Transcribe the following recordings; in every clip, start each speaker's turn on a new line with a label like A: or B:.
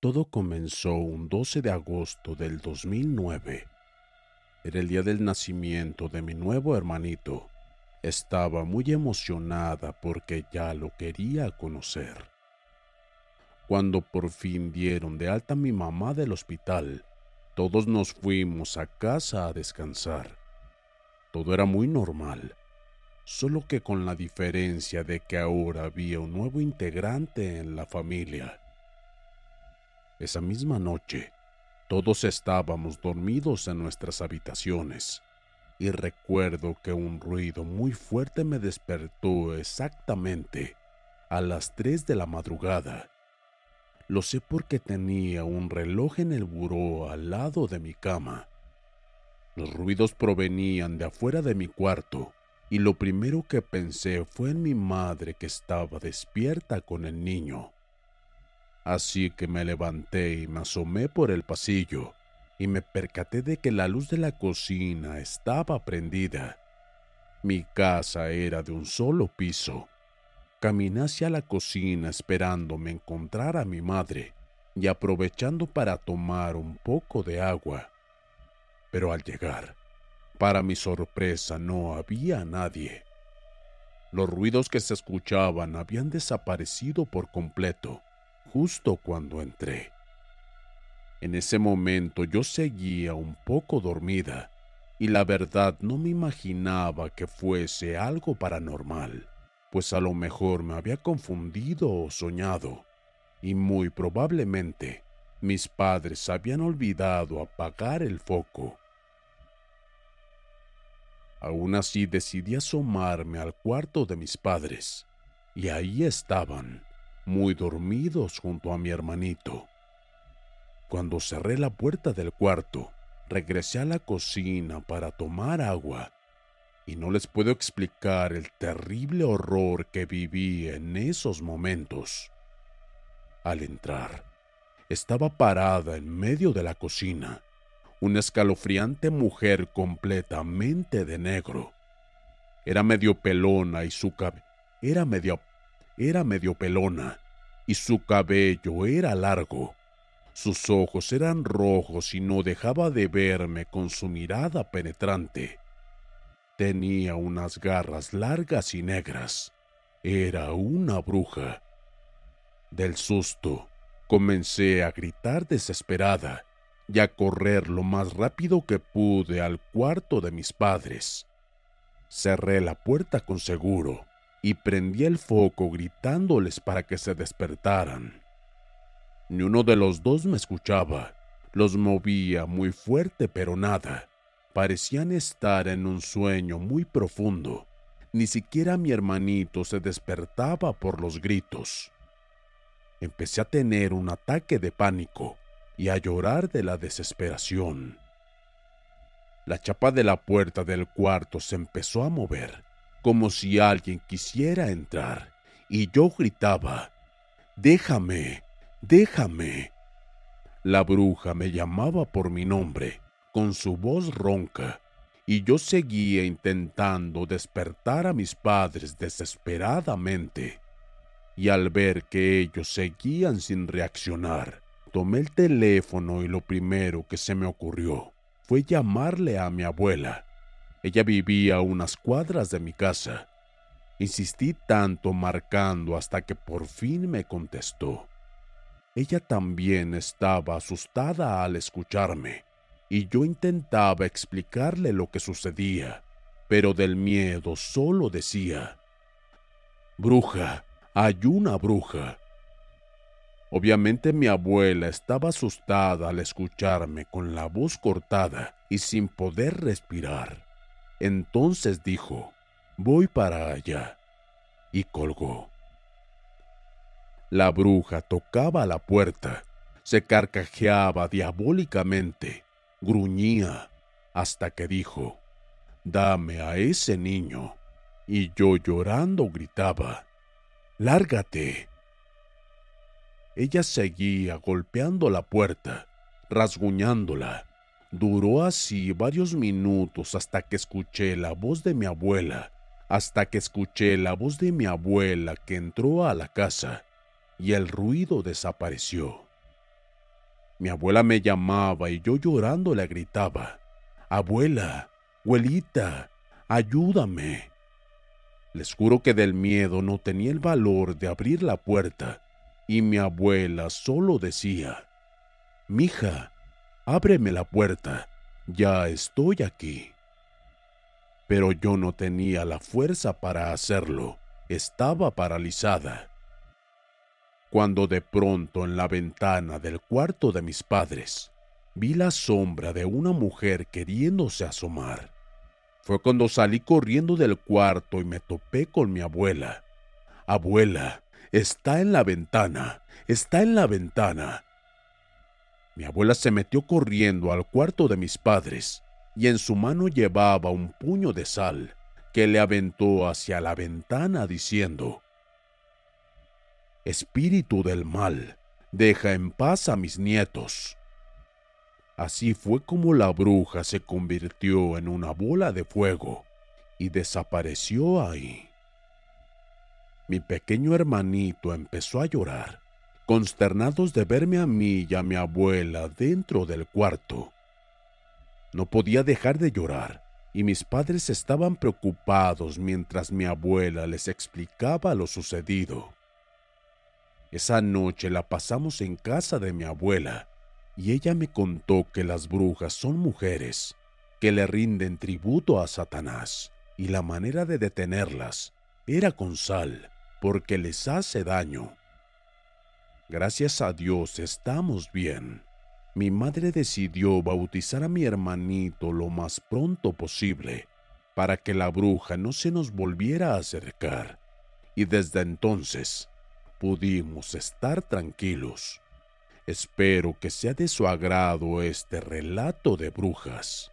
A: Todo comenzó un 12 de agosto del 2009. Era el día del nacimiento de mi nuevo hermanito. Estaba muy emocionada porque ya lo quería conocer. Cuando por fin dieron de alta a mi mamá del hospital, todos nos fuimos a casa a descansar. Todo era muy normal, solo que con la diferencia de que ahora había un nuevo integrante en la familia. Esa misma noche, todos estábamos dormidos en nuestras habitaciones y recuerdo que un ruido muy fuerte me despertó exactamente a las 3 de la madrugada. Lo sé porque tenía un reloj en el buró al lado de mi cama. Los ruidos provenían de afuera de mi cuarto y lo primero que pensé fue en mi madre que estaba despierta con el niño. Así que me levanté y me asomé por el pasillo y me percaté de que la luz de la cocina estaba prendida. Mi casa era de un solo piso. Caminé hacia la cocina esperando me encontrar a mi madre y aprovechando para tomar un poco de agua. Pero al llegar, para mi sorpresa no había nadie. Los ruidos que se escuchaban habían desaparecido por completo justo cuando entré. En ese momento yo seguía un poco dormida y la verdad no me imaginaba que fuese algo paranormal, pues a lo mejor me había confundido o soñado, y muy probablemente mis padres habían olvidado apagar el foco. Aún así decidí asomarme al cuarto de mis padres, y ahí estaban, muy dormidos junto a mi hermanito. Cuando cerré la puerta del cuarto, regresé a la cocina para tomar agua, y no les puedo explicar el terrible horror que viví en esos momentos. Al entrar, estaba parada en medio de la cocina, una escalofriante mujer completamente de negro. Era medio pelona y su cabello era medio era medio pelona y su cabello era largo. Sus ojos eran rojos y no dejaba de verme con su mirada penetrante. Tenía unas garras largas y negras. Era una bruja. Del susto, comencé a gritar desesperada y a correr lo más rápido que pude al cuarto de mis padres. Cerré la puerta con seguro y prendí el foco gritándoles para que se despertaran. Ni uno de los dos me escuchaba. Los movía muy fuerte, pero nada. Parecían estar en un sueño muy profundo. Ni siquiera mi hermanito se despertaba por los gritos. Empecé a tener un ataque de pánico y a llorar de la desesperación. La chapa de la puerta del cuarto se empezó a mover como si alguien quisiera entrar, y yo gritaba, Déjame, déjame. La bruja me llamaba por mi nombre, con su voz ronca, y yo seguía intentando despertar a mis padres desesperadamente. Y al ver que ellos seguían sin reaccionar, tomé el teléfono y lo primero que se me ocurrió fue llamarle a mi abuela. Ella vivía a unas cuadras de mi casa Insistí tanto marcando hasta que por fin me contestó. Ella también estaba asustada al escucharme, y yo intentaba explicarle lo que sucedía, pero del miedo solo decía, Bruja, hay una bruja. Obviamente mi abuela estaba asustada al escucharme con la voz cortada y sin poder respirar. Entonces dijo, Voy para allá. Y colgó. La bruja tocaba la puerta, se carcajeaba diabólicamente, gruñía, hasta que dijo, Dame a ese niño. Y yo llorando gritaba, Lárgate. Ella seguía golpeando la puerta, rasguñándola. Duró así varios minutos hasta que escuché la voz de mi abuela hasta que escuché la voz de mi abuela que entró a la casa y el ruido desapareció. Mi abuela me llamaba y yo llorando le gritaba, Abuela, abuelita, ayúdame. Les juro que del miedo no tenía el valor de abrir la puerta y mi abuela solo decía, Mija, ábreme la puerta, ya estoy aquí pero yo no tenía la fuerza para hacerlo, estaba paralizada. Cuando de pronto en la ventana del cuarto de mis padres vi la sombra de una mujer queriéndose asomar. Fue cuando salí corriendo del cuarto y me topé con mi abuela. Abuela, está en la ventana, está en la ventana. Mi abuela se metió corriendo al cuarto de mis padres y en su mano llevaba un puño de sal que le aventó hacia la ventana diciendo, Espíritu del mal, deja en paz a mis nietos. Así fue como la bruja se convirtió en una bola de fuego y desapareció ahí. Mi pequeño hermanito empezó a llorar, consternados de verme a mí y a mi abuela dentro del cuarto no podía dejar de llorar y mis padres estaban preocupados mientras mi abuela les explicaba lo sucedido. Esa noche la pasamos en casa de mi abuela y ella me contó que las brujas son mujeres que le rinden tributo a Satanás y la manera de detenerlas era con sal porque les hace daño. Gracias a Dios estamos bien mi madre decidió bautizar a mi hermanito lo más pronto posible para que la bruja no se nos volviera a acercar y desde entonces pudimos estar tranquilos. Espero que sea de su agrado este relato de brujas.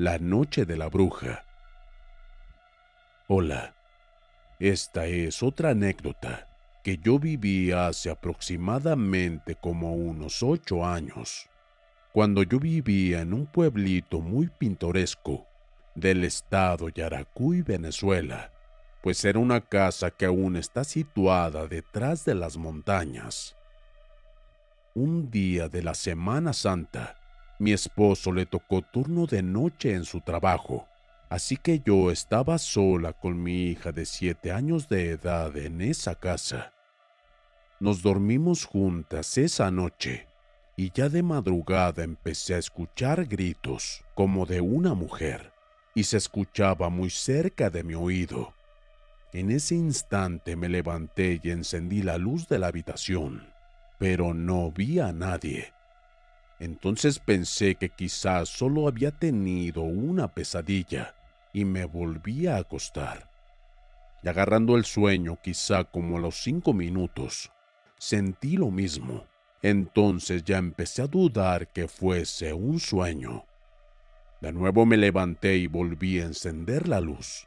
A: La Noche de la Bruja. Hola. Esta es otra anécdota que yo viví hace aproximadamente como unos ocho años. cuando yo vivía en un pueblito muy pintoresco del estado Yaracuy, Venezuela, pues era una casa que aún está situada detrás de las montañas. Un día de la Semana Santa, mi esposo le tocó turno de noche en su trabajo, así que yo estaba sola con mi hija de siete años de edad en esa casa. Nos dormimos juntas esa noche y ya de madrugada empecé a escuchar gritos como de una mujer y se escuchaba muy cerca de mi oído. En ese instante me levanté y encendí la luz de la habitación, pero no vi a nadie. Entonces pensé que quizás solo había tenido una pesadilla y me volví a acostar. Y agarrando el sueño, quizá como a los cinco minutos, sentí lo mismo entonces ya empecé a dudar que fuese un sueño. De nuevo me levanté y volví a encender la luz.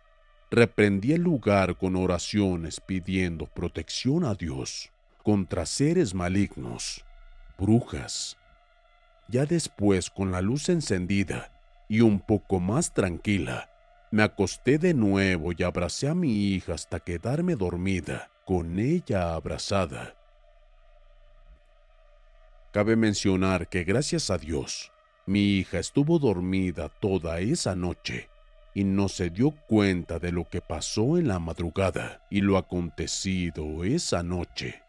A: Reprendí el lugar con oraciones pidiendo protección a Dios contra seres malignos, brujas. Ya después, con la luz encendida y un poco más tranquila, me acosté de nuevo y abracé a mi hija hasta quedarme dormida, con ella abrazada. Cabe mencionar que gracias a Dios, mi hija estuvo dormida toda esa noche y no se dio cuenta de lo que pasó en la madrugada y lo acontecido esa noche.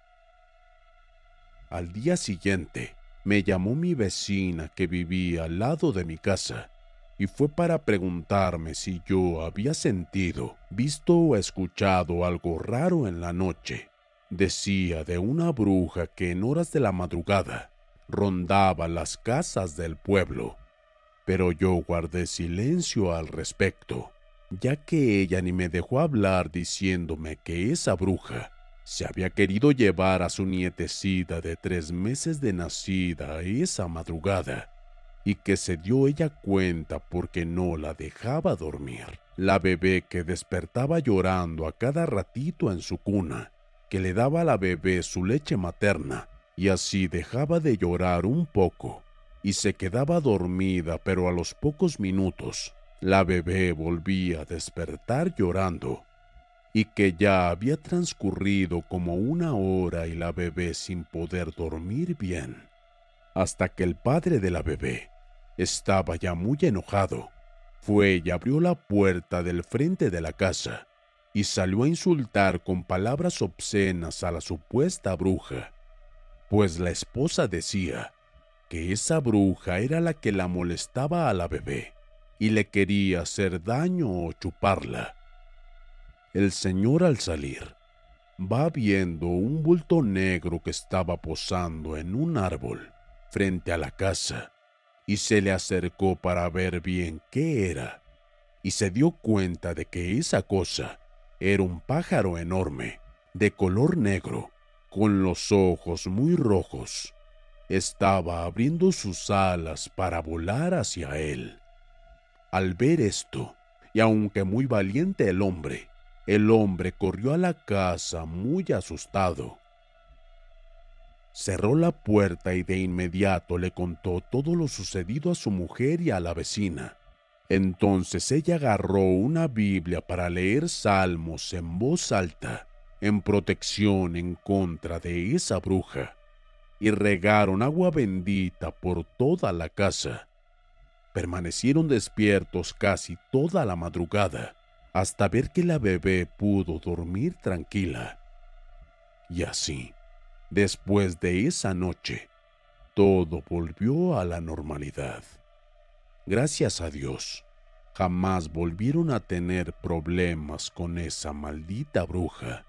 A: Al día siguiente, me llamó mi vecina que vivía al lado de mi casa y fue para preguntarme si yo había sentido, visto o escuchado algo raro en la noche. Decía de una bruja que en horas de la madrugada rondaba las casas del pueblo, pero yo guardé silencio al respecto, ya que ella ni me dejó hablar diciéndome que esa bruja se había querido llevar a su nietecita de tres meses de nacida esa madrugada y que se dio ella cuenta porque no la dejaba dormir. La bebé que despertaba llorando a cada ratito en su cuna, que le daba a la bebé su leche materna y así dejaba de llorar un poco y se quedaba dormida, pero a los pocos minutos la bebé volvía a despertar llorando y que ya había transcurrido como una hora y la bebé sin poder dormir bien, hasta que el padre de la bebé estaba ya muy enojado. Fue y abrió la puerta del frente de la casa y salió a insultar con palabras obscenas a la supuesta bruja pues la esposa decía que esa bruja era la que la molestaba a la bebé y le quería hacer daño o chuparla. El señor al salir va viendo un bulto negro que estaba posando en un árbol frente a la casa y se le acercó para ver bien qué era y se dio cuenta de que esa cosa era un pájaro enorme de color negro con los ojos muy rojos, estaba abriendo sus alas para volar hacia él. Al ver esto, y aunque muy valiente el hombre, el hombre corrió a la casa muy asustado. Cerró la puerta y de inmediato le contó todo lo sucedido a su mujer y a la vecina. Entonces ella agarró una Biblia para leer salmos en voz alta en protección en contra de esa bruja y regaron agua bendita por toda la casa. Permanecieron despiertos casi toda la madrugada hasta ver que la bebé pudo dormir tranquila. Y así, después de esa noche, todo volvió a la normalidad. Gracias a Dios, jamás volvieron a tener problemas con esa maldita bruja.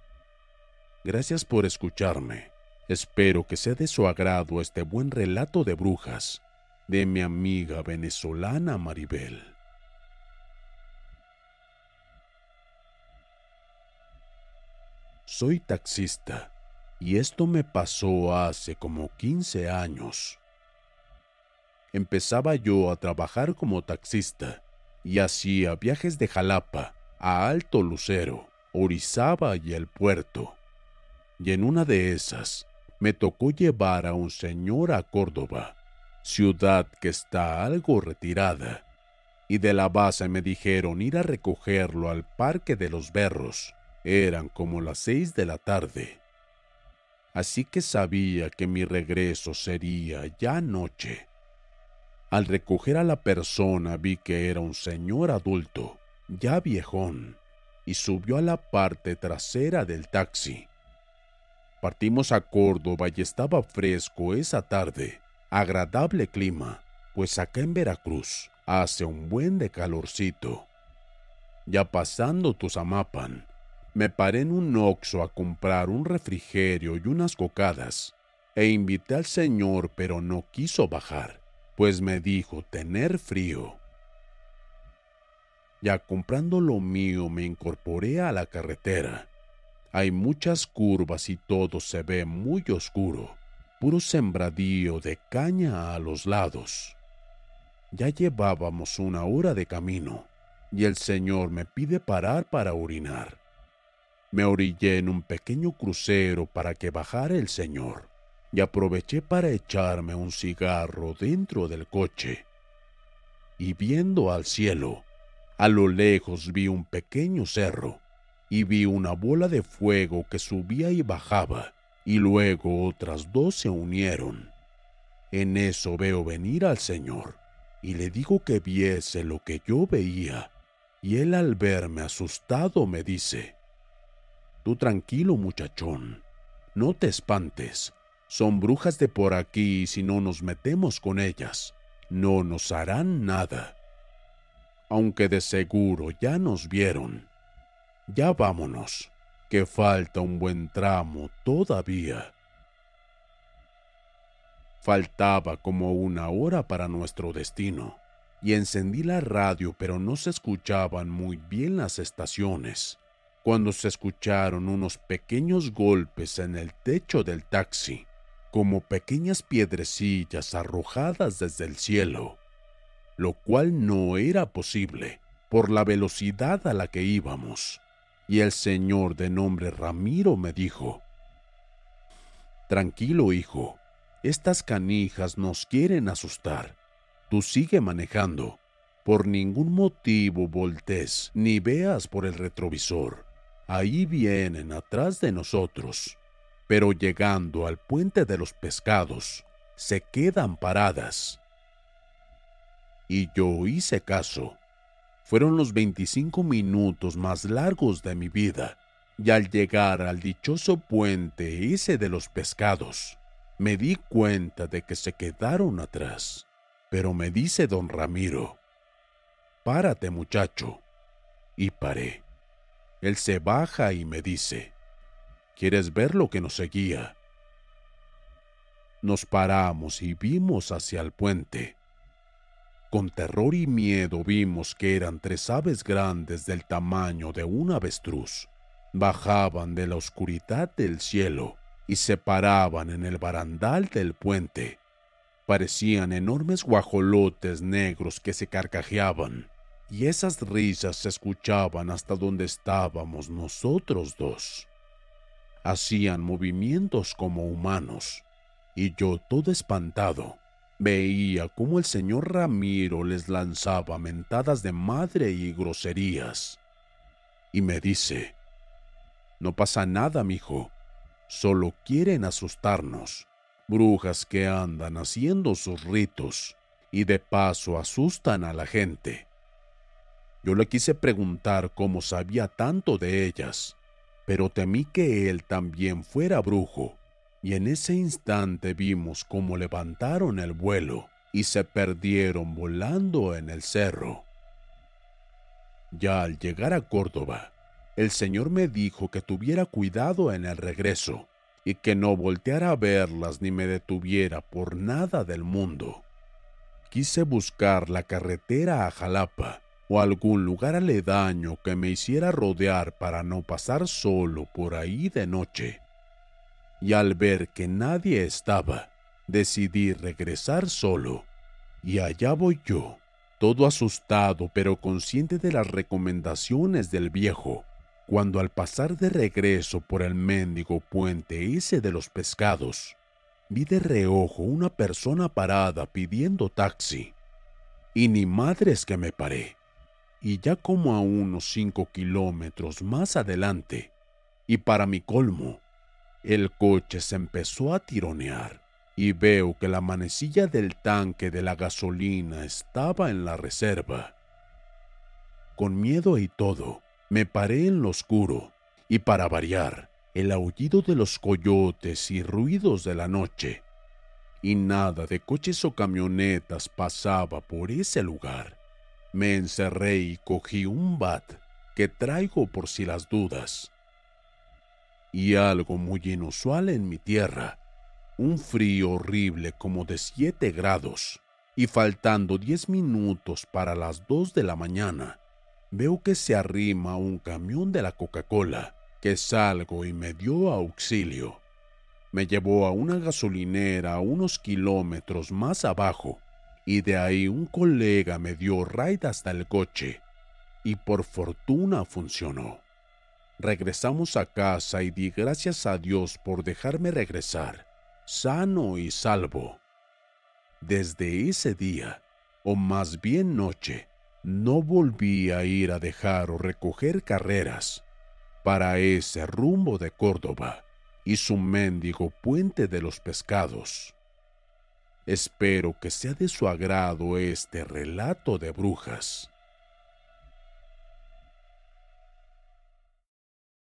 A: Gracias por escucharme. Espero que sea de su agrado este buen relato de brujas de mi amiga venezolana Maribel. Soy taxista y esto me pasó hace como 15 años. Empezaba yo a trabajar como taxista y hacía viajes de Jalapa a Alto Lucero, Orizaba y el puerto y en una de esas me tocó llevar a un señor a Córdoba. ciudad que está algo retirada, y de la base me dijeron ir a recogerlo al Parque de los Berros. Eran como las seis de la tarde. Así que sabía que mi regreso sería ya noche. Al recoger a la persona vi que era un señor adulto, ya viejón, y subió a la parte trasera del taxi. Partimos a Córdoba y estaba fresco esa tarde, agradable clima, pues acá en Veracruz hace un buen de calorcito. Ya pasando Tuzamapan, me paré en un oxo a comprar un refrigerio y unas cocadas, e invité al señor pero no quiso bajar, pues me dijo tener frío. Ya comprando lo mío me incorporé a la carretera. Hay muchas curvas y todo se ve muy oscuro, puro sembradío de caña a los lados. Ya llevábamos una hora de camino y el señor me pide parar para orinar. Me orillé en un pequeño crucero para que bajara el señor y aproveché para echarme un cigarro dentro del coche. Y viendo al cielo, a lo lejos vi un pequeño cerro y vi una bola de fuego que subía y bajaba, y luego otras dos se unieron. En eso veo venir al Señor y le digo que viese lo que yo veía, y él al verme asustado me dice, Tú tranquilo muchachón, no te espantes, son brujas de por aquí y si no nos metemos con ellas, no nos harán nada. Aunque de seguro ya nos vieron. Ya vámonos, que falta un buen tramo todavía. Faltaba como una hora para nuestro destino, y encendí la radio pero no se escuchaban muy bien las estaciones, cuando se escucharon unos pequeños golpes en el techo del taxi, como pequeñas piedrecillas arrojadas desde el cielo, lo cual no era posible por la velocidad a la que íbamos. Y el señor de nombre Ramiro me dijo, Tranquilo, hijo, estas canijas nos quieren asustar. Tú sigue manejando. Por ningún motivo voltees ni veas por el retrovisor. Ahí vienen atrás de nosotros. Pero llegando al puente de los pescados, se quedan paradas. Y yo hice caso. Fueron los 25 minutos más largos de mi vida, y al llegar al dichoso puente ese de los pescados, me di cuenta de que se quedaron atrás. Pero me dice don Ramiro, párate muchacho. Y paré. Él se baja y me dice, ¿quieres ver lo que nos seguía? Nos paramos y vimos hacia el puente. Con terror y miedo vimos que eran tres aves grandes del tamaño de un avestruz. Bajaban de la oscuridad del cielo y se paraban en el barandal del puente. Parecían enormes guajolotes negros que se carcajeaban, y esas risas se escuchaban hasta donde estábamos nosotros dos. Hacían movimientos como humanos, y yo todo espantado veía cómo el señor Ramiro les lanzaba mentadas de madre y groserías. Y me dice, no pasa nada, mijo, Solo quieren asustarnos. Brujas que andan haciendo sus ritos y de paso asustan a la gente. Yo le quise preguntar cómo sabía tanto de ellas, pero temí que él también fuera brujo, y en ese instante vimos cómo levantaron el vuelo y se perdieron volando en el cerro. Ya al llegar a Córdoba, el Señor me dijo que tuviera cuidado en el regreso y que no volteara a verlas ni me detuviera por nada del mundo. Quise buscar la carretera a Jalapa o algún lugar aledaño que me hiciera rodear para no pasar solo por ahí de noche. Y al ver que nadie estaba, decidí regresar solo. Y allá voy yo, todo asustado pero consciente de las recomendaciones del viejo cuando al pasar de regreso por el mendigo puente ese de los pescados, vi de reojo una persona parada pidiendo taxi. Y ni madres que me paré. Y ya como a unos cinco kilómetros más adelante, y para mi colmo, el coche se empezó a tironear y veo que la manecilla del tanque de la gasolina estaba en la reserva. Con miedo y todo, me paré en lo oscuro y para variar, el aullido de los coyotes y ruidos de la noche. Y nada de coches o camionetas pasaba por ese lugar. Me encerré y cogí un bat que traigo por si las dudas. Y algo muy inusual en mi tierra, un frío horrible como de 7 grados, y faltando 10 minutos para las 2 de la mañana, veo que se arrima un camión de la Coca-Cola, que salgo y me dio auxilio. Me llevó a una gasolinera unos kilómetros más abajo, y de ahí un colega me dio raid hasta el coche, y por fortuna funcionó. Regresamos a casa y di gracias a Dios por dejarme regresar sano y salvo. Desde ese día, o más bien noche, no volví a ir a dejar o recoger carreras para ese rumbo de Córdoba y su mendigo puente de los pescados. Espero que sea de su agrado este relato de brujas.